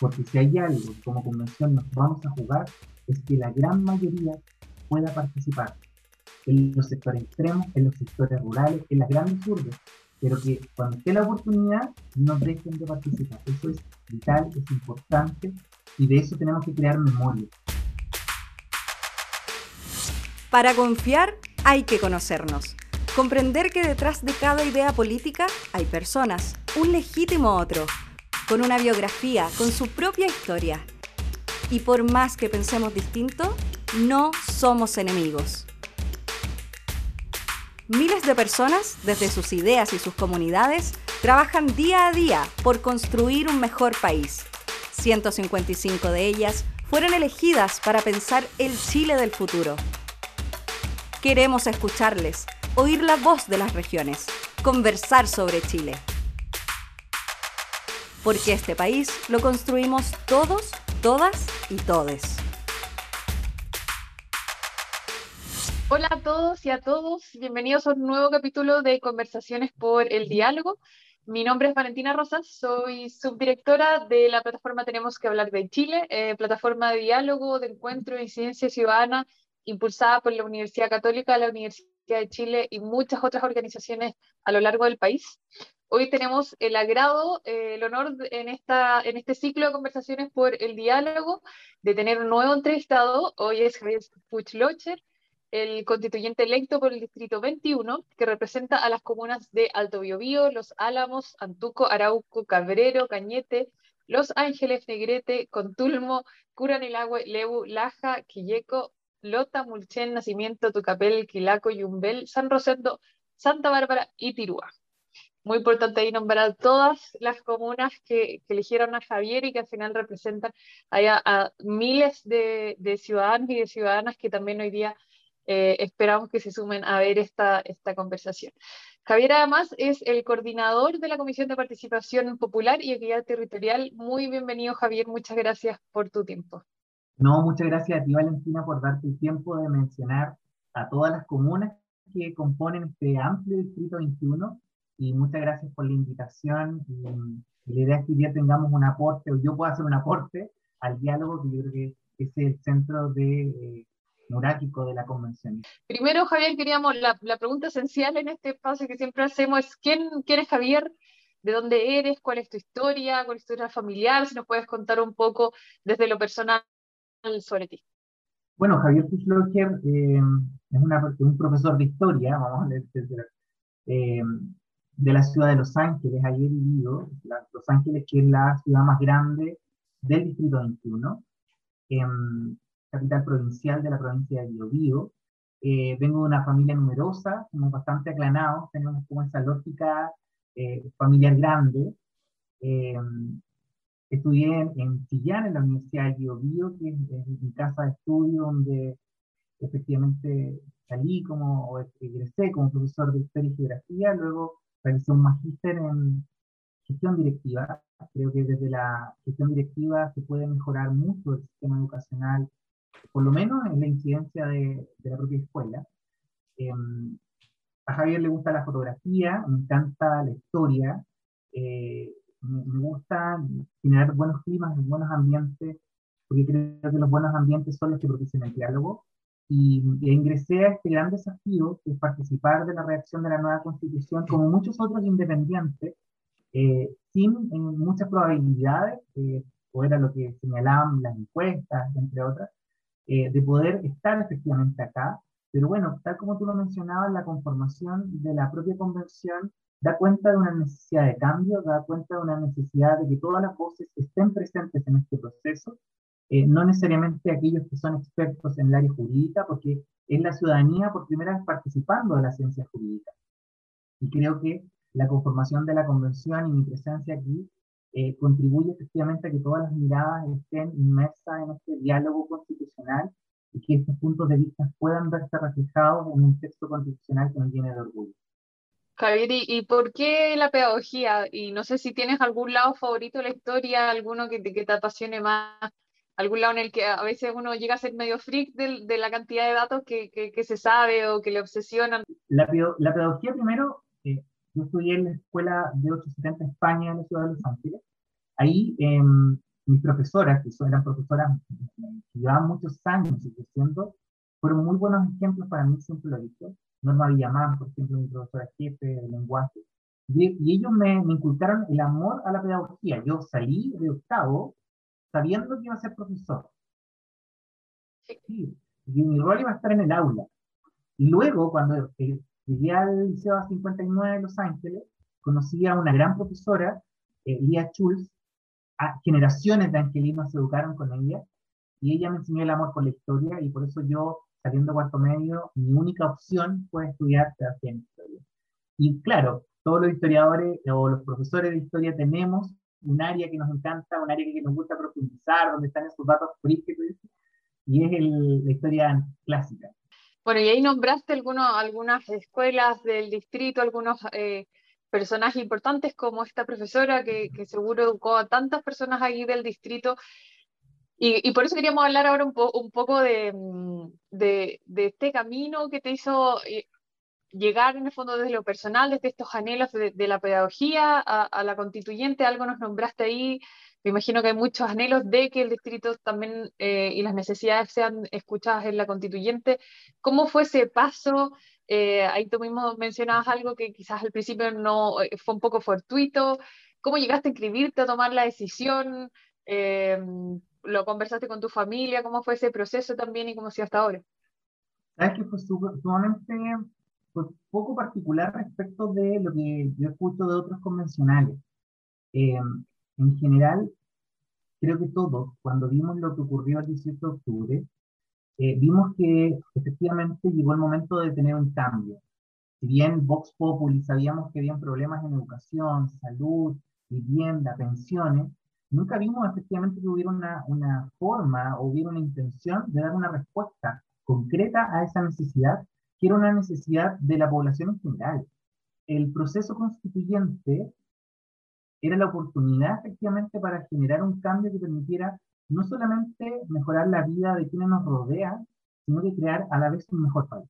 porque si hay algo como convención nos vamos a jugar, es que la gran mayoría pueda participar en los sectores extremos, en los sectores rurales, en las grandes urbes, pero que cuando esté la oportunidad no dejen de participar. Eso es vital, es importante y de eso tenemos que crear memoria. Para confiar hay que conocernos. Comprender que detrás de cada idea política hay personas, un legítimo otro, con una biografía, con su propia historia. Y por más que pensemos distinto, no somos enemigos. Miles de personas, desde sus ideas y sus comunidades, trabajan día a día por construir un mejor país. 155 de ellas fueron elegidas para pensar el Chile del futuro. Queremos escucharles, oír la voz de las regiones, conversar sobre Chile. Porque este país lo construimos todos, todas y todes. Hola a todos y a todos, bienvenidos a un nuevo capítulo de Conversaciones por el Diálogo. Mi nombre es Valentina Rosas, soy subdirectora de la plataforma Tenemos que hablar de Chile, eh, plataforma de diálogo, de encuentro de incidencia ciudadana impulsada por la Universidad Católica, la Universidad de Chile y muchas otras organizaciones a lo largo del país. Hoy tenemos el agrado, eh, el honor en, esta, en este ciclo de conversaciones por el diálogo de tener un nuevo entrevistado. Hoy es Javier Puchlocher, el constituyente electo por el Distrito 21, que representa a las comunas de Alto Biobío, Los Álamos, Antuco, Arauco, Cabrero, Cañete, Los Ángeles, Negrete, Contulmo, Curanilagüe, Lebu, Laja, Quilleco, Lota, Mulchen, Nacimiento, Tucapel, Quilaco, Yumbel, San Rosendo, Santa Bárbara y Tirúa. Muy importante ahí nombrar todas las comunas que, eligieron a Javier y que al final representan a, miles de, ciudadanos y de ciudadanas que también hoy día eh, esperamos que se sumen a ver esta, esta conversación. Javier además es el coordinador de la Comisión de Participación Popular y Equidad Territorial. Muy bienvenido Javier, muchas gracias por tu tiempo. No, muchas gracias a ti, Valentina, por darte el tiempo de mencionar a todas las comunas que componen este amplio Distrito 21 y muchas gracias por la invitación. Y, la idea es que día tengamos un aporte, o yo pueda hacer un aporte al diálogo, que yo creo que es el centro de, eh, neurático de la convención. Primero, Javier, queríamos, la, la, pregunta esencial en este espacio que siempre hacemos es, ¿quién, ¿quién es Javier? ¿De dónde eres? ¿Cuál es tu historia? ¿Cuál es tu historia familiar? Si nos puedes contar un poco desde lo personal sobre ti? Bueno, Javier Fischlocher eh, es un profesor de historia, vamos a leer, eh, de la ciudad de Los Ángeles, ahí he vivido, Los Ángeles que es la ciudad más grande del Distrito 21, em, capital provincial de la provincia de Biobío. Eh, vengo de una familia numerosa, somos bastante aclanados, tenemos como esa lógica eh, familiar grande. Em, Estudié en, Chillán, en la Universidad de Biobío, que es, mi casa de estudio, donde efectivamente salí como, egresé como profesor de Historia y Geografía, luego realicé un magíster en gestión directiva. Creo que desde la gestión directiva se puede mejorar mucho el sistema educacional, por lo menos en la incidencia de, de la propia escuela. Em, a Javier le gusta la fotografía, me encanta la historia. Eh, me, gusta generar buenos climas, buenos ambientes, porque creo que los buenos ambientes son los que propician el diálogo. Y, ingresé a este gran desafío, que es participar de la redacción de la nueva constitución, como muchos otros independientes, eh, sin muchas probabilidades, eh, o era lo que señalaban las encuestas, entre otras, eh, de poder estar efectivamente acá. Pero bueno, tal como tú lo mencionabas, la conformación de la propia convención da cuenta de una necesidad de cambio, da cuenta de una necesidad de que todas las voces estén presentes en este proceso, eh, no necesariamente aquellos que son expertos en el área jurídica, porque es la ciudadanía por primera vez participando de la ciencia jurídica. Y creo que la conformación de la convención y mi presencia aquí eh, contribuye efectivamente a que todas las miradas estén inmersas en este diálogo constitucional y que estos puntos de vista puedan verse reflejados en un texto constitucional que nos llene de orgullo. Javier, ¿y, por qué la pedagogía? Y no sé si tienes algún lado favorito de la historia, alguno que te, que te apasione más, algún lado en el que a veces uno llega a ser medio freak de, de la cantidad de datos que, que, se sabe o que le obsesionan. La, la pedagogía primero, eh, yo estudié en la escuela de 870 España en la ciudad de Los Ángeles. Ahí, em, mis profesoras, que eran profesoras que llevaban muchos años ejerciendo, fueron muy buenos ejemplos para mí, siempre lo he dicho. Norma Villamán, por ejemplo, mi profesora jefe de lenguaje. Y, ellos me, me, inculcaron el amor a la pedagogía. Yo salí de octavo sabiendo que iba a ser profesor. Sí, y mi rol iba a estar en el aula. Y luego, cuando eh, llegué al Liceo 59 de Los Ángeles, conocí a una gran profesora, eh, Lía Schulz, a generaciones de angelinos se educaron con ella, y ella me enseñó el amor por la historia, y por eso yo, saliendo cuarto medio, mi única opción fue estudiar pedagogía en historia. Y claro, todos los historiadores o los profesores de historia tenemos un área que nos encanta, un área que nos gusta profundizar, donde están esos datos fríos, y es la historia clásica. Bueno, y ahí nombraste algunas escuelas del distrito, algunos eh, personajes importantes como esta profesora que, seguro educó a tantas personas ahí del distrito. Y, por eso queríamos hablar ahora un, poco de, mm, de, este camino que te hizo eh, llegar en el fondo desde lo personal, desde estos anhelos de, de la pedagogía a, a, la constituyente. Algo nos nombraste ahí. Me imagino que hay muchos anhelos de que el distrito también eh, y las necesidades sean escuchadas en la constituyente. ¿Cómo fue ese paso? Eh, ahí tú mismo mencionabas algo que quizás al principio no eh, fue un poco fortuito. ¿Cómo llegaste a inscribirte, a tomar la decisión? Eh, ¿Lo conversaste con tu familia? ¿Cómo fue ese proceso también y cómo ha sido hasta ahora? Sabes que fue sumamente pues, poco particular respecto de lo que yo escucho de otros convencionales. en general, creo que todos, cuando vimos lo que ocurrió el 18 de octubre, eh, vimos que efectivamente llegó el momento de tener un cambio. Si bien Vox Populi sabíamos que habían problemas en educación, salud, vivienda, pensiones, nunca vimos efectivamente que hubiera una, una forma o hubiera una intención de dar una respuesta concreta a esa necesidad, que era una necesidad de la población en general. El proceso constituyente era la oportunidad efectivamente para generar un cambio que permitiera no solamente mejorar la vida de quienes nos rodean, sino que crear a la vez un mejor país.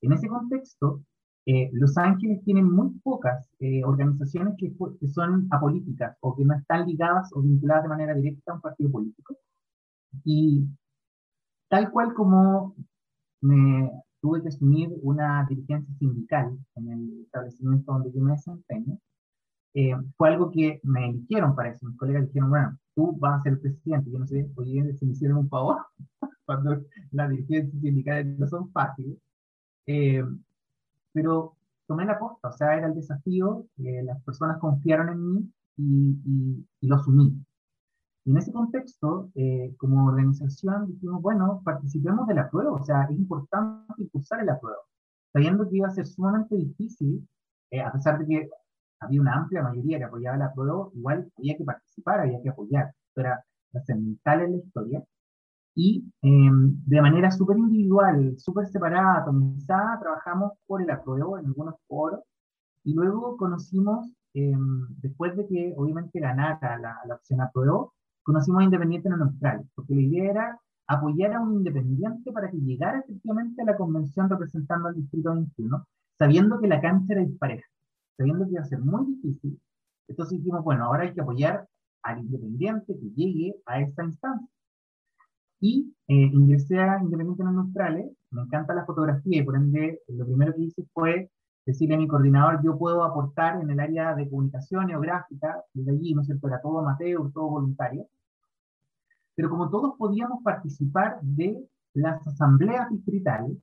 En ese contexto, eh, Los Ángeles tienen muy pocas eh, organizaciones que, que, son apolíticas o que no están ligadas o vinculadas de manera directa a un partido político. Y tal cual como me tuve que asumir una dirigencia sindical en el establecimiento donde yo me desempeño, eh, fue algo que me eligieron para eso. Mis colegas dijeron, bueno, tú vas a ser presidente. Yo no sé, oye, si me hicieron un favor, cuando las dirigencias sindicales no son fáciles. Eh, pero tomé la posta, o sea, era el desafío, eh, las personas confiaron en mí y, y, y, lo asumí. Y en ese contexto, eh, como organización, dijimos, bueno, participemos de la prueba, o sea, es importante impulsar el prueba, sabiendo que iba a ser sumamente difícil, a pesar de que había una amplia mayoría que apoyaba la prueba, igual había que participar, había que apoyar. Esto era trascendental en la historia. Y em, de manera súper individual, súper separada, atomizada, trabajamos por el apruebo en algunos foros. Y luego conocimos, em, después de que obviamente ganara la, la opción apruebo, conocimos a Independiente no Neutral, porque la idea era apoyar a un independiente para que llegara efectivamente a la convención representando al Distrito 21, sabiendo que la cancha era dispareja sabiendo que iba a ser muy difícil, entonces dijimos, bueno, ahora hay que apoyar al independiente que llegue a esta instancia. Y eh, ingresé a Independiente en Australes, me encanta la fotografía y por ende lo primero que hice fue decirle a mi coordinador, yo puedo aportar en el área de comunicación geográfica, desde allí, ¿no es cierto?, era todo amateur, todo voluntario. Pero como todos podíamos participar de las asambleas distritales,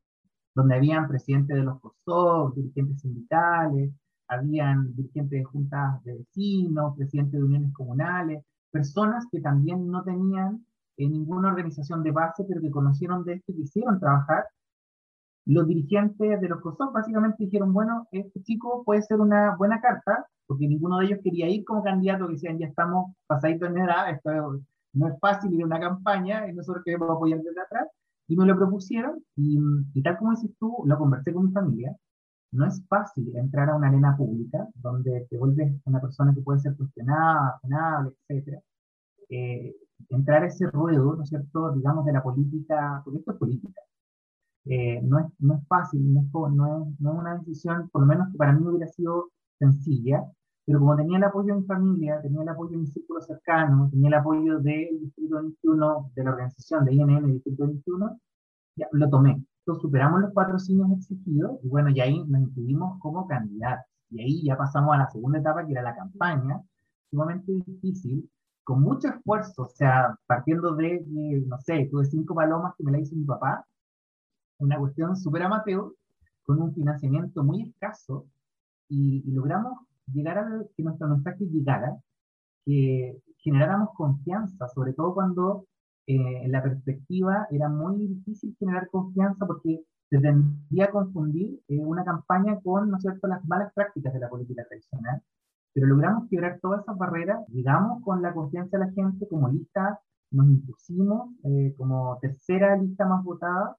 donde habían presidentes de los COSOC, dirigentes sindicales, habían dirigentes de juntas de vecinos, presidentes de uniones comunales, personas que también no tenían eh, ninguna organización de base, pero que conocieron de esto y quisieron trabajar. Los dirigentes de los COSOC básicamente dijeron, bueno, este chico puede ser una buena carta, porque ninguno de ellos quería ir como candidato, que decían, ya estamos pasaditos en edad, esto no es fácil ir a una campaña, y nosotros queremos apoyar desde atrás, y me lo propusieron, y, y tal como dices tú, lo conversé con mi familia, no es fácil entrar a una arena pública donde te vuelves una persona que puede ser cuestionada, funable, etc. Eh, entrar a ese ruedo, ¿no es cierto?, digamos, de la política, porque esto es política. Eh, no, es, no es fácil, no es, no, es, no es una decisión, por lo menos que para mí hubiera sido sencilla, pero como tenía el apoyo de mi familia, tenía el apoyo de mi círculo cercano, tenía el apoyo del Distrito 21, de la organización de INM Distrito 21, ya lo tomé. Entonces superamos los cuatro signos exigidos y bueno, y ahí nos inscribimos como candidatos. Y ahí ya pasamos a la segunda etapa, que era la campaña, sumamente difícil, con mucho esfuerzo, o sea, partiendo de, no sé, tuve cinco palomas que me la hizo mi papá, una cuestión súper amateur, con un financiamiento muy escaso, y, logramos llegar a que nuestro mensaje llegara, que generáramos confianza, sobre todo cuando eh, en la perspectiva era muy difícil generar confianza porque se tendría a confundir eh, una campaña con, ¿no es cierto?, las malas prácticas de la política tradicional pero logramos quebrar todas esas barreras, llegamos con la confianza de la gente como lista, nos impusimos eh, como tercera lista más votada,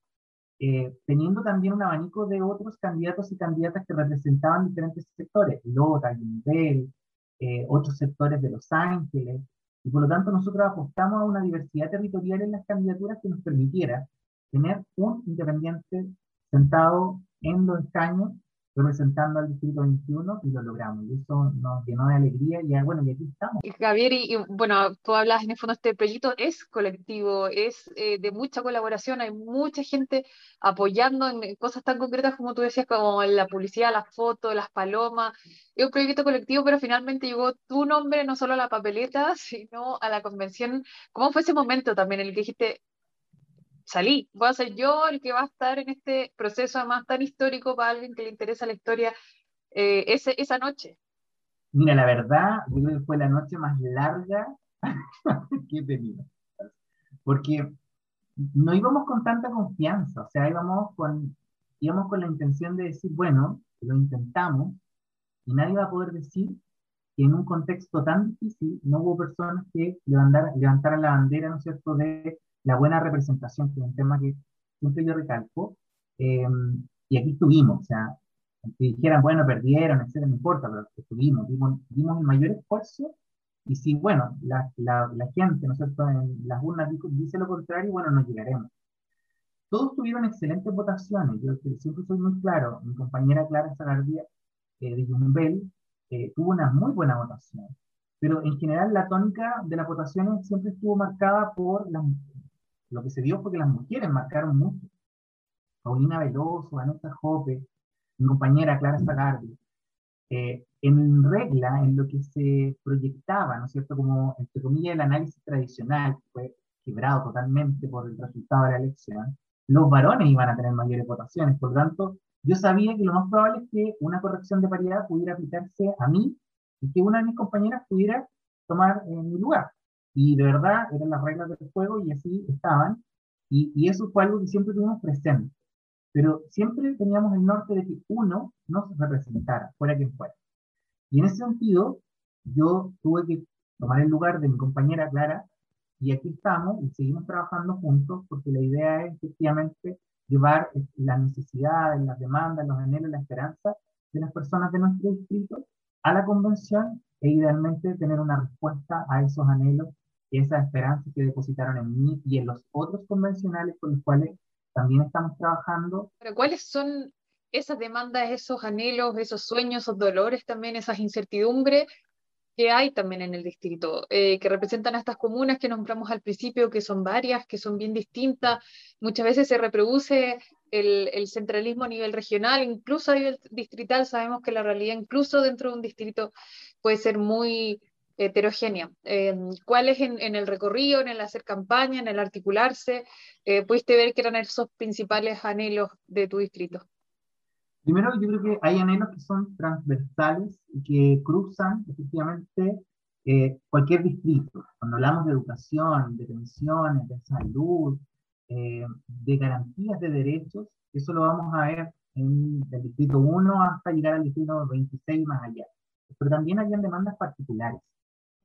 eh, teniendo también un abanico de otros candidatos y candidatas que representaban diferentes sectores, Lota, Guindel, eh, otros sectores de Los Ángeles, y por lo tanto nosotros apostamos a una diversidad territorial en las candidaturas que nos permitiera tener un independiente sentado en los escaños representando al Distrito 21 y lo logramos. Y eso nos llenó de alegría y bueno, y aquí estamos. Javier, y, bueno, tú hablas en el fondo, este proyecto es colectivo, es eh, de mucha colaboración, hay mucha gente apoyando en cosas tan concretas como tú decías, como la publicidad, las fotos, las palomas. Es un proyecto colectivo, pero finalmente llegó tu nombre no solo a la papeleta, sino a la convención. ¿Cómo fue ese momento también en el que dijiste, salí, voy a ser yo el que va a estar en este proceso además tan histórico para alguien que le interesa la historia eh, ese, esa noche. Mira, la verdad, yo creo que fue la noche más larga que he tenido. Porque no íbamos con tanta confianza, o sea, íbamos con, íbamos con la intención de decir, bueno, lo intentamos, y nadie va a poder decir que en un contexto tan difícil no hubo personas que levantaran, levantaran la bandera, ¿no es cierto?, de la buena representación, que es un tema que siempre yo recalco, em, y aquí estuvimos, o sea, que dijeran, bueno, perdieron, etcétera, no importa, pero estuvimos, dimos, dimos el mayor esfuerzo, y si, bueno, la, la, la gente, ¿no es cierto?, en las urnas dice lo contrario, bueno, no llegaremos. Todos tuvieron excelentes votaciones, yo siempre soy muy claro, mi compañera Clara Zagardía eh, de Jumbel eh, tuvo una muy buena votación, pero en general la tónica de las votaciones siempre estuvo marcada por las lo que se dio fue que las mujeres marcaron mucho. Paulina Veloso, Vanessa Jope, mi compañera Clara Zagardi, eh, en regla, en lo que se proyectaba, ¿no es cierto?, como, entre comillas, el análisis tradicional, que fue quebrado totalmente por el resultado de la elección, los varones iban a tener mayores votaciones. Por lo tanto, yo sabía que lo más probable es que una corrección de paridad pudiera aplicarse a mí y que una de mis compañeras pudiera tomar eh, mi lugar. Y de verdad eran las reglas del juego y así estaban. Y, y eso fue algo que siempre tuvimos presente. Pero siempre teníamos el norte de que uno nos representara, fuera quien fuera. Y en ese sentido, yo tuve que tomar el lugar de mi compañera Clara y aquí estamos y seguimos trabajando juntos porque la idea es efectivamente llevar las necesidades, las demandas, los anhelos, la esperanza de las personas de nuestro distrito a la convención e idealmente tener una respuesta a esos anhelos esa esperanza que depositaron en mí y en los otros convencionales con los cuales también estamos trabajando. Pero ¿cuáles son esas demandas, esos anhelos, esos sueños, esos dolores también, esas incertidumbres que hay también en el distrito, eh, que representan a estas comunas que nombramos al principio, que son varias, que son bien distintas. Muchas veces se reproduce el, el, centralismo a nivel regional, incluso a nivel distrital. Sabemos que la realidad, incluso dentro de un distrito, puede ser muy heterogénea. Eh, ¿Cuáles en, en, el recorrido, en el hacer campaña, en el articularse, eh, pudiste ver que eran esos principales anhelos de tu distrito? Primero, yo creo que hay anhelos que son transversales y que cruzan efectivamente eh, cualquier distrito. Cuando hablamos de educación, de pensiones, de salud, eh, de garantías de derechos, eso lo vamos a ver en el distrito 1 hasta llegar al distrito 26 más allá. Pero también habían demandas particulares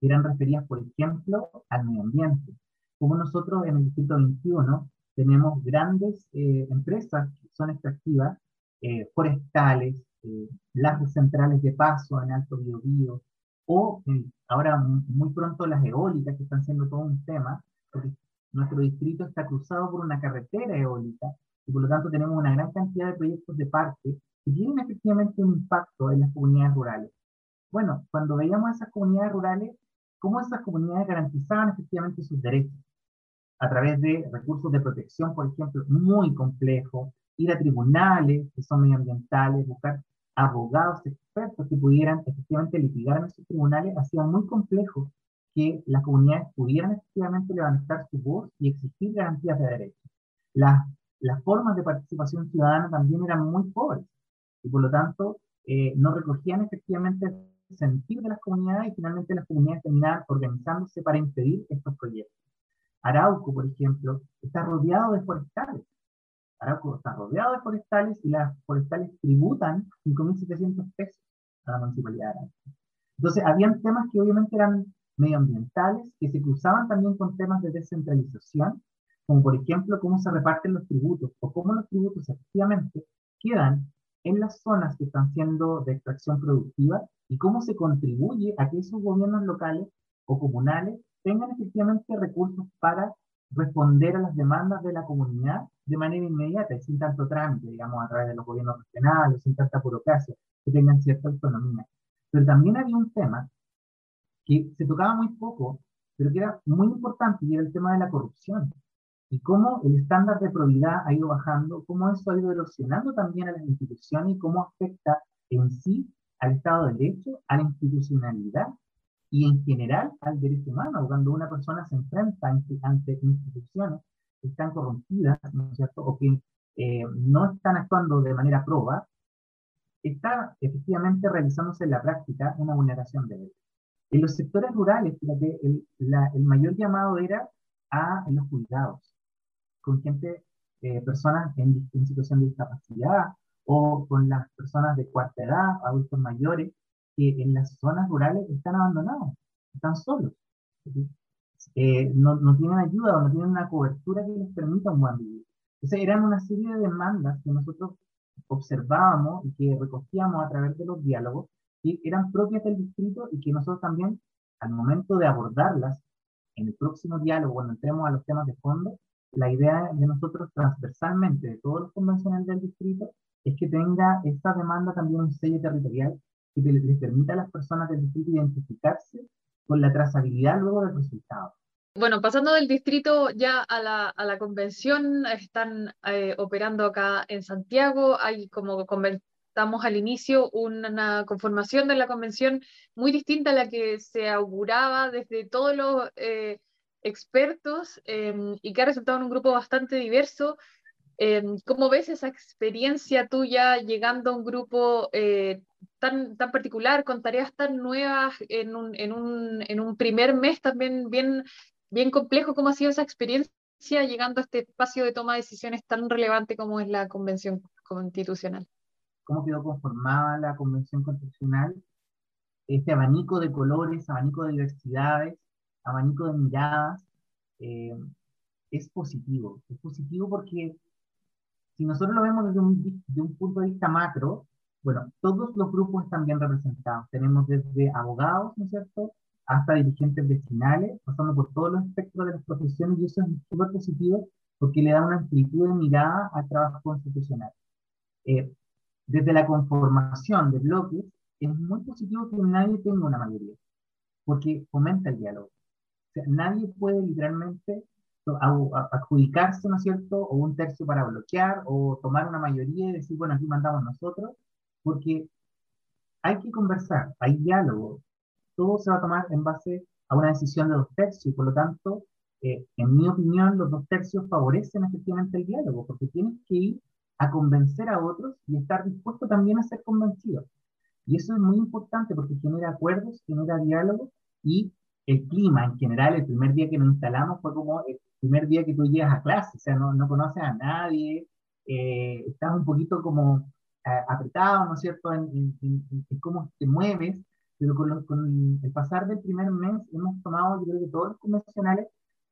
eran referidas, por ejemplo, al medio ambiente. Como nosotros en el Distrito 21 tenemos grandes eh, empresas que son extractivas, eh, forestales, eh, las centrales de paso en Alto Biobío, o ahora muy pronto las eólicas que están siendo todo un tema, porque nuestro distrito está cruzado por una carretera eólica y por lo tanto tenemos una gran cantidad de proyectos de parque que tienen efectivamente un impacto en las comunidades rurales. Bueno, cuando veíamos esas comunidades rurales, cómo esas comunidades garantizaban efectivamente sus derechos a través de recursos de protección, por ejemplo, muy complejos, ir a tribunales que son medioambientales, buscar abogados expertos que pudieran efectivamente litigar en esos tribunales, hacía muy complejo que las comunidades pudieran efectivamente levantar su voz y exigir garantías de derechos. Las, formas de participación ciudadana también eran muy pobres y por lo tanto eh, no recogían efectivamente sentir de las comunidades y finalmente las comunidades terminaban organizándose para impedir estos proyectos. Arauco, por ejemplo, está rodeado de forestales. Arauco está rodeado de forestales y las forestales tributan 5.700 pesos a la municipalidad de Arauco. Entonces, habían temas que obviamente eran medioambientales que se cruzaban también con temas de descentralización, como por ejemplo cómo se reparten los tributos o cómo los tributos efectivamente quedan en las zonas que están siendo de extracción productiva y cómo se contribuye a que esos gobiernos locales o comunales tengan efectivamente recursos para responder a las demandas de la comunidad de manera inmediata y sin tanto trámite, digamos, a través de los gobiernos regionales, sin tanta burocracia, que tengan cierta autonomía. Pero también había un tema que se tocaba muy poco, pero que era muy importante, y era el tema de la corrupción. Y cómo el estándar de probidad ha ido bajando, cómo eso ha ido erosionando también a las instituciones y cómo afecta en sí al Estado de Derecho, a la institucionalidad y en general al derecho humano, cuando una persona se enfrenta ante, instituciones que están corrompidas, ¿no es cierto?, o que eh, no están actuando de manera proba, está efectivamente realizándose en la práctica una vulneración de derechos. En los sectores rurales, el, el mayor llamado era a los cuidados, con gente, eh, personas en, en, situación de discapacidad o con las personas de cuarta edad, adultos mayores, que en las zonas rurales están abandonados, están solos. Eh, no, no, tienen ayuda o no tienen una cobertura que les permita un buen vivir. Entonces eran una serie de demandas que nosotros observábamos y que recogíamos a través de los diálogos que eran propias del distrito y que nosotros también, al momento de abordarlas en el próximo diálogo, cuando entremos a los temas de fondo, la idea de nosotros transversalmente, de todos los convencionales del distrito, es que tenga esta demanda también un sello territorial que les permita a las personas del distrito identificarse con la trazabilidad luego del resultado. Bueno, pasando del distrito ya a la, a la convención, están eh, operando acá en Santiago, hay como estamos al inicio, una conformación de la convención muy distinta a la que se auguraba desde todos los eh, expertos em, y que ha resultado en un grupo bastante diverso. Em, ¿Cómo ves esa experiencia tuya llegando a un grupo eh, tan, tan particular, con tareas tan nuevas en un, en un, en un primer mes también bien, bien complejo? ¿Cómo ha sido esa experiencia llegando a este espacio de toma de decisiones tan relevante como es la convención constitucional? cómo quedó conformada la Convención Constitucional, este abanico de colores, abanico de diversidades, abanico de miradas, eh, es positivo. Es positivo porque si nosotros lo vemos desde un, de un punto de vista macro, bueno, todos los grupos están bien representados. Tenemos desde abogados, ¿no es cierto?, hasta dirigentes vecinales, pasando por todos los espectros de las profesiones, y eso es súper positivo porque le da una amplitud de mirada al trabajo constitucional. Eh, desde la conformación de bloques, es muy positivo que nadie tenga una mayoría, porque fomenta el diálogo. O sea, nadie puede literalmente adjudicarse, ¿no es cierto?, o un tercio para bloquear, o tomar una mayoría y decir, bueno, aquí mandamos nosotros, porque hay que conversar, hay diálogo, todo se va a tomar en base a una decisión de dos tercios, y por lo tanto, eh, en mi opinión, los dos tercios favorecen efectivamente el diálogo, porque tienes que ir a convencer a otros y estar dispuesto también a ser convencido. Y eso es muy importante porque genera acuerdos, genera diálogo y el clima en general, el primer día que nos instalamos fue como el primer día que tú llegas a clase, o sea, no, no conoces a nadie, eh, estás un poquito como eh, apretado, ¿no es cierto?, en, cómo te mueves, pero con, con, el pasar del primer mes hemos tomado, yo creo que todos los convencionales,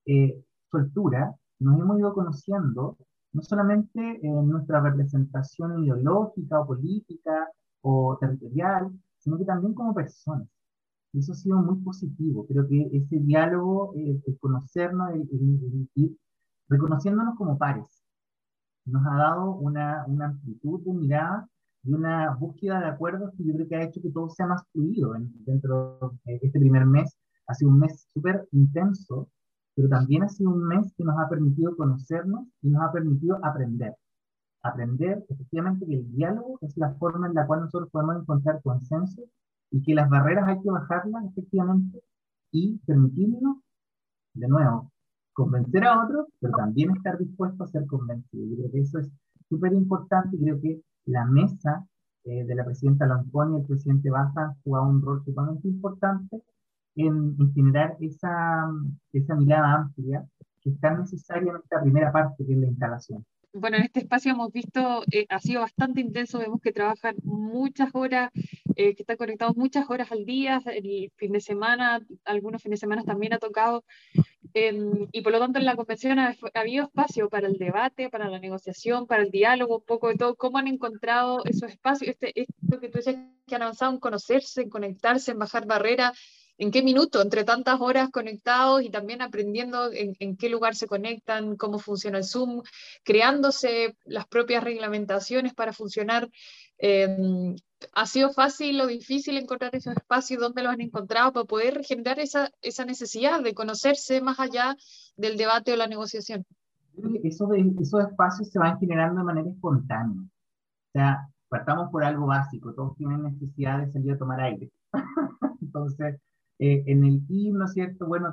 eh, soltura, nos hemos ido conociendo, no solamente en nuestra representación ideológica o política o territorial, sino que también como personas. Y eso ha sido muy positivo. Creo que ese diálogo, el, conocernos, el, ir reconociéndonos como pares, nos ha dado una, una, amplitud de mirada y una búsqueda de acuerdos que yo creo que ha hecho que todo sea más fluido dentro de este primer mes. Ha sido un mes súper intenso, pero también ha sido un mes que nos ha permitido conocernos y nos ha permitido aprender. Aprender efectivamente que el diálogo es la forma en la cual nosotros podemos encontrar consenso y que las barreras hay que bajarlas efectivamente y permitirnos, de nuevo, convencer a otros, pero también estar dispuesto a ser convencido. Yo creo que eso es súper importante y creo que la mesa eh, de la presidenta Lamponi y el presidente Baja han jugado un rol sumamente importante en, generar esa, esa mirada amplia que es tan necesaria en esta primera parte, que es la instalación. Bueno, en este espacio hemos visto, eh, ha sido bastante intenso, vemos que trabajan muchas horas, eh, que están conectados muchas horas al día, el fin de semana, algunos fines de semana también ha tocado, em, y por lo tanto en la convención ha, habido espacio para el debate, para la negociación, para el diálogo, un poco de todo, cómo han encontrado esos espacios, este, esto que tú decías que han avanzado en conocerse, en conectarse, en bajar barreras, en qué minuto, entre tantas horas conectados y también aprendiendo en, qué lugar se conectan, cómo funciona el Zoom, creándose las propias reglamentaciones para funcionar. Em, ¿Ha sido fácil o difícil encontrar esos espacios? ¿Dónde los han encontrado para poder generar esa, esa necesidad de conocerse más allá del debate o la negociación? Esos, esos espacios se van generando de manera espontánea. O sea, partamos por algo básico, todos tienen necesidad de salir a tomar aire. Entonces, eh, en el himno, ¿cierto? Bueno,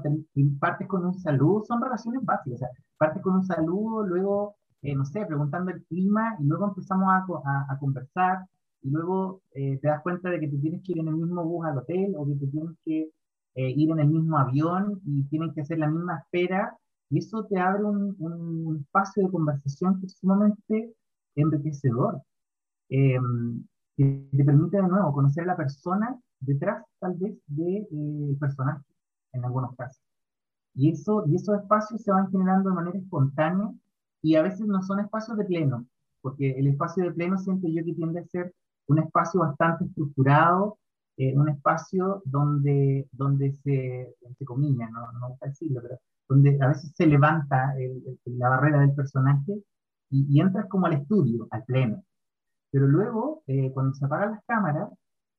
partes con un saludo, son relaciones básicas, o sea, partes con un saludo, luego, eh, no sé, preguntando el clima, y luego empezamos a, a, conversar, y luego eh, te das cuenta de que te tienes que ir en el mismo bus al hotel, o que te tienes que ir en el mismo avión, y tienen que hacer la misma espera, y eso te abre un, un espacio de conversación que es sumamente enriquecedor, em, que te permite de nuevo conocer a la persona detrás tal vez de eh, personajes, en algunos casos. Y, eso, y esos espacios se van generando de manera espontánea y a veces no son espacios de pleno, porque el espacio de pleno siento yo que tiende a ser un espacio bastante estructurado, eh, un espacio donde, donde se, entre comillas, no, no gusta decirlo, pero donde a veces se levanta la barrera del personaje y, y, entras como al estudio, al pleno. Pero luego, eh, cuando se apagan las cámaras,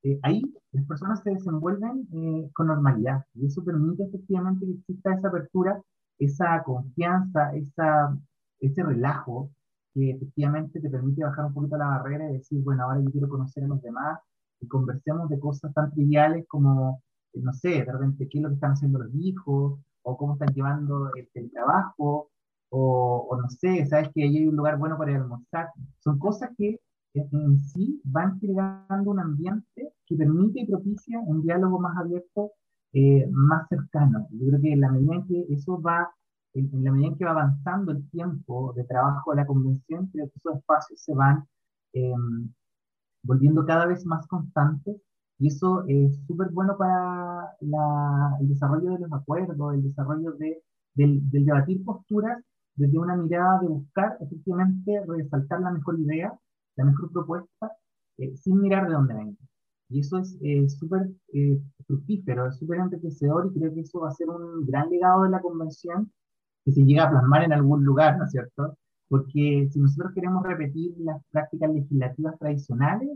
eh, ahí las personas se desenvuelven con normalidad y eso permite efectivamente que exista esa apertura, esa confianza, esa, ese relajo que efectivamente te permite bajar un poquito la barrera y decir, bueno, ahora yo quiero conocer a los demás y conversemos de cosas tan triviales como, eh, no sé, de repente qué es lo que están haciendo los hijos o cómo están llevando el, el trabajo o, o, no sé, sabes que ahí hay un lugar bueno para ir a almorzar. Son cosas que en sí van creando un ambiente que permite y propicia un diálogo más abierto, eh, más cercano. Yo creo que en la medida en que eso va, en, la medida en que va avanzando el tiempo de trabajo de la convención, creo que esos espacios se van em, volviendo cada vez más constantes y eso es súper bueno para la, el desarrollo de los acuerdos, el desarrollo de, del, del debatir posturas desde una mirada de buscar efectivamente resaltar la mejor idea la mejor propuesta eh, sin mirar de dónde venga. Y eso es eh, súper eh, fructífero, es súper enriquecedor y creo que eso va a ser un gran legado de la convención que se llega a plasmar en algún lugar, ¿no es cierto? Porque si nosotros queremos repetir las prácticas legislativas tradicionales,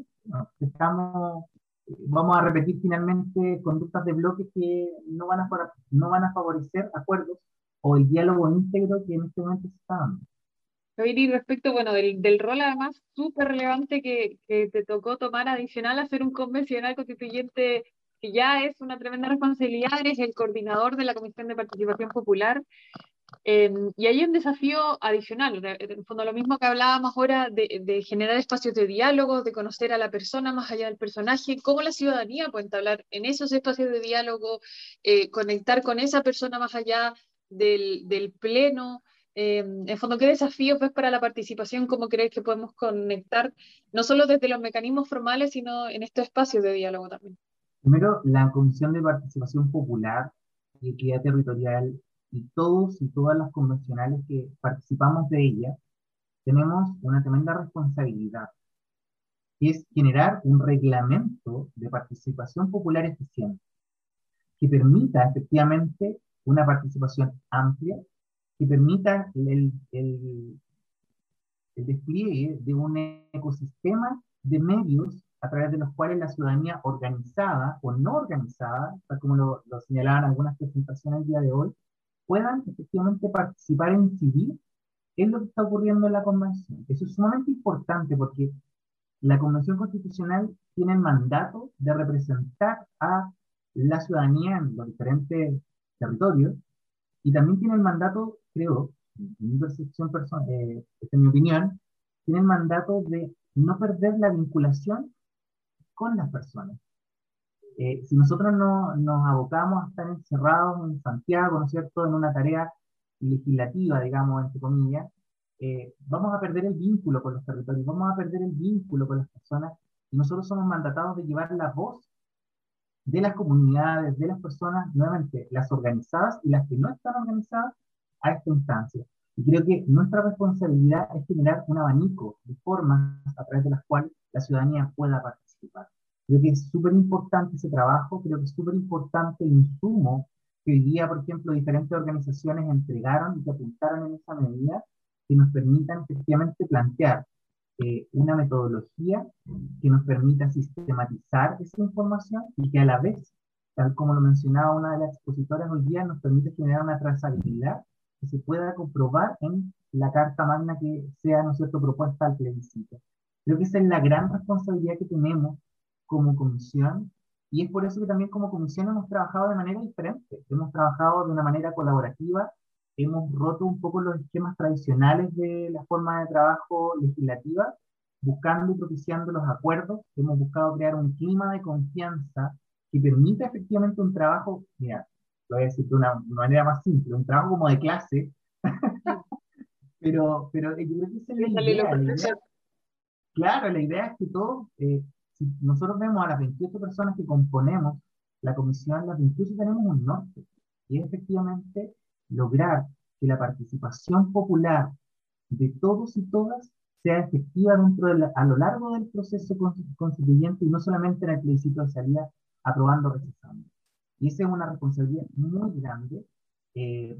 estamos, vamos a repetir finalmente conductas de bloque que no van, a, no van a favorecer acuerdos o el diálogo íntegro que en este momento se está dando. Y respecto, bueno, del, del rol además súper relevante que, que, te tocó tomar adicional a ser un convencional constituyente, que ya es una tremenda responsabilidad, eres el coordinador de la Comisión de Participación Popular, em, y hay un desafío adicional, en el fondo lo mismo que hablábamos ahora de, de, generar espacios de diálogo, de conocer a la persona más allá del personaje, cómo la ciudadanía puede hablar en esos espacios de diálogo, eh, conectar con esa persona más allá del, del pleno, eh, en fondo, ¿qué desafíos ves para la participación? ¿Cómo crees que podemos conectar, no solo desde los mecanismos formales, sino en estos espacios de diálogo también? Primero, la Comisión de Participación Popular y Equidad Territorial y todos y todas las convencionales que participamos de ella, tenemos una tremenda responsabilidad, que es generar un reglamento de participación popular eficiente, que permita efectivamente una participación amplia que permita el, el, el despliegue de un ecosistema de medios a través de los cuales la ciudadanía organizada o no organizada, tal como lo, lo señalaban algunas presentaciones el día de hoy, puedan efectivamente participar e incidir en lo que está ocurriendo en la convención. Eso es sumamente importante porque la convención constitucional tiene el mandato de representar a la ciudadanía en los diferentes territorios y también tiene el mandato, creo, en mi percepción personal, eh, en mi opinión, tiene el mandato de no perder la vinculación con las personas. Eh, si nosotros no, nos abocamos a estar encerrados en Santiago, ¿no es cierto?, en una tarea legislativa, digamos, entre comillas, eh, vamos a perder el vínculo con los territorios, vamos a perder el vínculo con las personas y nosotros somos mandatados de llevar la voz de las comunidades, de las personas, nuevamente, las organizadas y las que no están organizadas a esta instancia. Y creo que nuestra responsabilidad es generar un abanico de formas a través de las cuales la ciudadanía pueda participar. Creo que es súper importante ese trabajo, creo que es súper importante el insumo que hoy día, por ejemplo, diferentes organizaciones entregaron y que apuntaron en esa medida, que nos permitan efectivamente plantear eh, una metodología que nos permita sistematizar esa información y que a la vez, tal como lo mencionaba una de las expositoras hoy día, nos permite generar una trazabilidad que se pueda comprobar en la carta magna que sea, ¿no es cierto?, propuesta al plebiscito. Creo que esa es la gran responsabilidad que tenemos como comisión y es por eso que también como comisión hemos trabajado de manera diferente, hemos trabajado de una manera colaborativa, hemos roto un poco los esquemas tradicionales de la forma de trabajo legislativa, buscando y propiciando los acuerdos, hemos buscado crear un clima de confianza que permita efectivamente un trabajo, mira, lo voy a decir de una, manera más simple, un trabajo como de clase, pero, pero yo creo que esa es la idea. Claro, la idea es que todos eh, si nosotros vemos a las 28 personas que componemos la comisión, las 28 tenemos un norte, y es efectivamente lograr que la participación popular de todos y todas sea efectiva a lo largo del proceso constituyente y no solamente en el plebiscito de salida aprobando o rechazando. Y esa es una responsabilidad muy grande. Eh,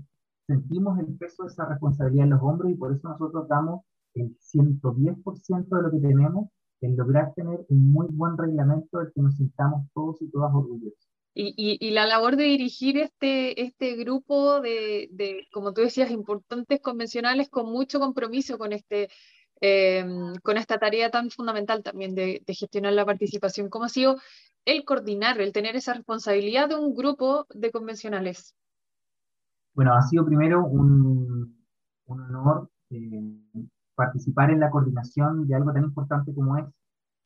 sentimos el peso de esa responsabilidad en los hombros y por eso nosotros damos el 110% de lo que tenemos en lograr tener un muy buen reglamento del que nos sintamos todos y todas orgullosos. Y, y, la labor de dirigir este, este grupo de, de, como tú decías, importantes convencionales con mucho compromiso con, este, em, con esta tarea tan fundamental también de, de, gestionar la participación, ¿cómo ha sido el coordinar, el tener esa responsabilidad de un grupo de convencionales? Bueno, ha sido primero un, un honor eh, participar en la coordinación de algo tan importante como es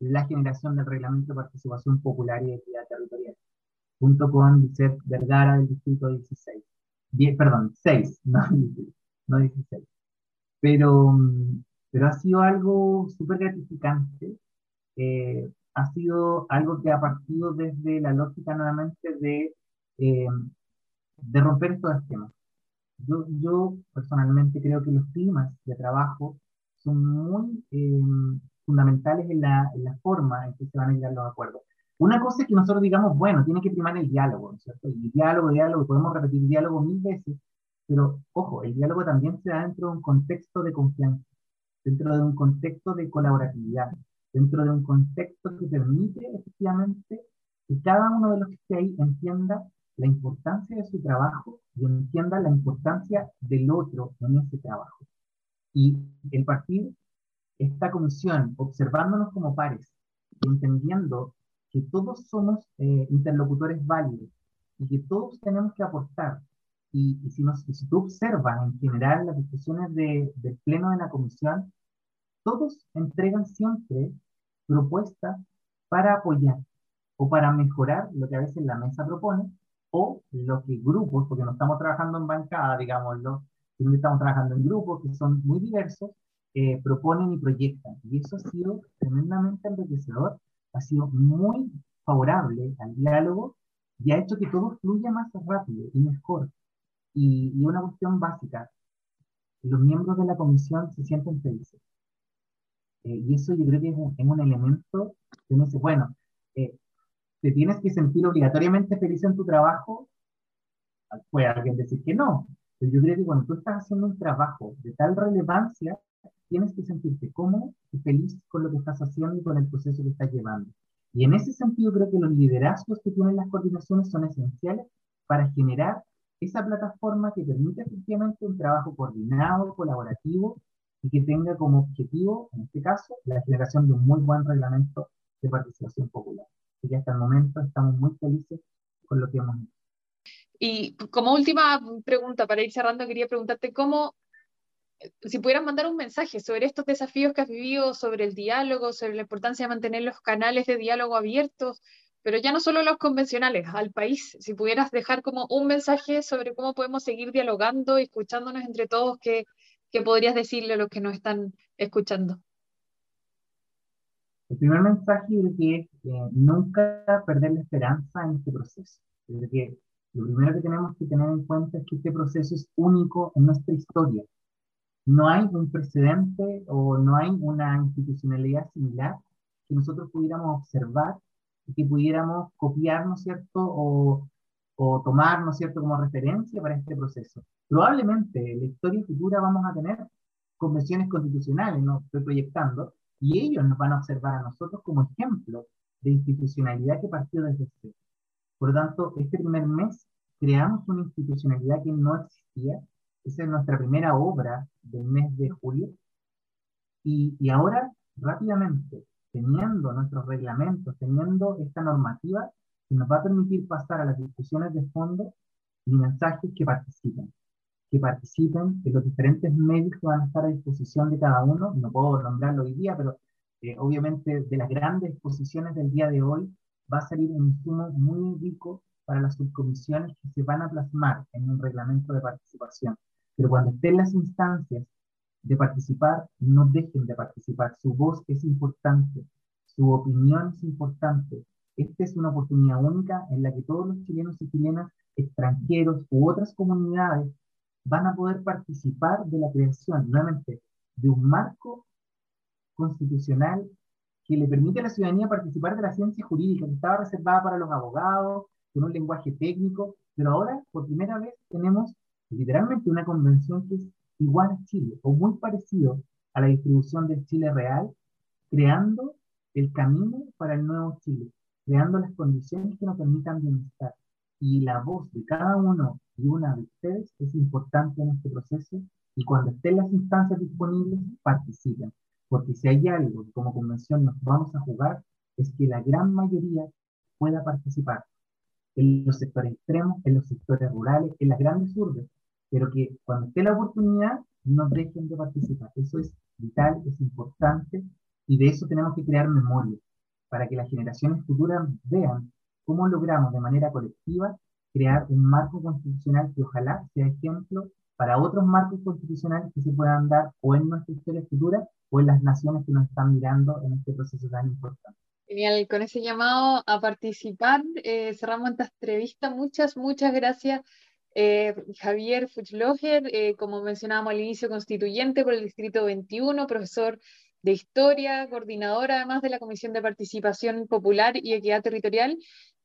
la generación del reglamento de participación popular y equidad territorial, junto con Vicente Vergara del distrito 16. perdón, 6, no, no 16. Pero, pero ha sido algo súper gratificante. Eh, ha sido algo que ha partido desde la lógica nuevamente de, eh, de romper estos esquemas. Yo, yo personalmente creo que los climas de trabajo son muy eh, fundamentales en la, en la, forma en que se van a llegar los acuerdos. Una cosa es que nosotros digamos, bueno, tiene que primar el diálogo, ¿no es cierto? Y diálogo, diálogo, podemos repetir diálogo mil veces, pero ojo, el diálogo también se da dentro de un contexto de confianza, dentro de un contexto de colaboratividad, dentro de un contexto que permite efectivamente que cada uno de los que esté ahí entienda la importancia de su trabajo y entienda la importancia del otro en ese trabajo. Y el partir esta comisión observándonos como pares entendiendo que todos somos eh, interlocutores válidos y que todos tenemos que aportar. Y, si, nos, si tú observas en general las discusiones de, del pleno de la comisión, todos entregan siempre propuestas para apoyar o para mejorar lo que a veces la mesa propone o lo que grupos, porque no estamos trabajando en bancada, digámoslo, que estamos trabajando en grupos que son muy diversos, eh, proponen y proyectan. Y eso ha sido tremendamente enriquecedor, ha sido muy favorable al diálogo y ha hecho que todo fluya más rápido y mejor. Y, y una cuestión básica, los miembros de la comisión se sienten felices. Eh, y eso yo creo que es un, es un elemento que uno dice, bueno, eh, te tienes que sentir obligatoriamente feliz en tu trabajo, puede alguien decir que no, Pero yo creo que cuando tú estás haciendo un trabajo de tal relevancia, tienes que sentirte cómodo y feliz con lo que estás haciendo y con el proceso que estás llevando. Y en ese sentido creo que los liderazgos que tienen las coordinaciones son esenciales para generar esa plataforma que permite efectivamente un trabajo coordinado, colaborativo y que tenga como objetivo, en este caso, la generación de un muy buen reglamento de participación popular. Así que hasta el momento estamos muy felices con lo que hemos hecho. Y como última pregunta, para ir cerrando, quería preguntarte cómo, si pudieras mandar un mensaje sobre estos desafíos que has vivido, sobre el diálogo, sobre la importancia de mantener los canales de diálogo abiertos, pero ya no solo los convencionales, al país, si pudieras dejar como un mensaje sobre cómo podemos seguir dialogando escuchándonos entre todos, ¿qué, qué podrías decirle a los que nos están escuchando? El primer mensaje es que nunca perder la esperanza en este proceso. que lo primero que tenemos que tener en cuenta es que este proceso es único en nuestra historia. No hay un precedente o no hay una institucionalidad similar que nosotros pudiéramos observar y que pudiéramos copiar, ¿no es cierto? O, o tomar, ¿no es cierto?, como referencia para este proceso. Probablemente en la historia futura vamos a tener convenciones constitucionales, no estoy proyectando, y ellos nos van a observar a nosotros como ejemplo de institucionalidad que partió desde cero. Por lo tanto, este primer mes creamos una institucionalidad que no existía. Esa es nuestra primera obra del mes de julio. Y, y ahora, rápidamente, teniendo nuestros reglamentos, teniendo esta normativa que nos va a permitir pasar a las discusiones de fondo, mi mensaje es que participen, que participen en los diferentes medios que van a estar a disposición de cada uno. No puedo nombrarlo hoy día, pero eh, obviamente de las grandes exposiciones del día de hoy va a salir un insumo muy rico para las subcomisiones que se van a plasmar en un reglamento de participación. Pero cuando estén las instancias de participar, no dejen de participar. Su voz es importante, su opinión es importante. Esta es una oportunidad única en la que todos los chilenos y chilenas, extranjeros u otras comunidades van a poder participar de la creación, nuevamente, de un marco constitucional que le permite a la ciudadanía participar de la ciencia jurídica, que estaba reservada para los abogados, con un lenguaje técnico, pero ahora por primera vez tenemos literalmente una convención que es igual a Chile o muy parecido a la distribución del Chile real, creando el camino para el nuevo Chile, creando las condiciones que nos permitan bienestar. Y la voz de cada uno y una de ustedes es importante en este proceso y cuando estén las instancias disponibles, participen. Porque si hay algo que como convención nos vamos a jugar, es que la gran mayoría pueda participar en los sectores extremos, en los sectores rurales, en las grandes urbes, pero que cuando esté la oportunidad no dejen de participar. Eso es vital, es importante y de eso tenemos que crear memoria para que las generaciones futuras vean cómo logramos de manera colectiva crear un marco constitucional que ojalá sea ejemplo para otros marcos constitucionales que se puedan dar o en nuestra historia futura o en las naciones que nos están mirando en este proceso tan importante. Genial, con ese llamado a participar, eh, cerramos esta entrevista. Muchas, muchas gracias, eh, Javier Fuchloger, eh, como mencionábamos al inicio, constituyente por el Distrito 21, profesor de Historia, coordinador además de la Comisión de Participación Popular y Equidad Territorial.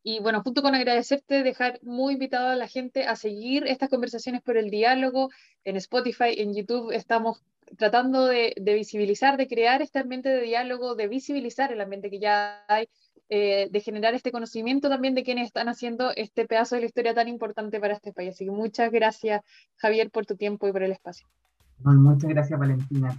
Y bueno, junto con agradecerte, dejar muy invitado a la gente a seguir estas conversaciones por el diálogo en Spotify, en YouTube. Estamos tratando de, visibilizar, de crear este ambiente de diálogo, de visibilizar el ambiente que ya hay, eh, de generar este conocimiento también de quienes están haciendo este pedazo de la historia tan importante para este país. Así que muchas gracias, Javier, por tu tiempo y por el espacio. muchas gracias, Valentina.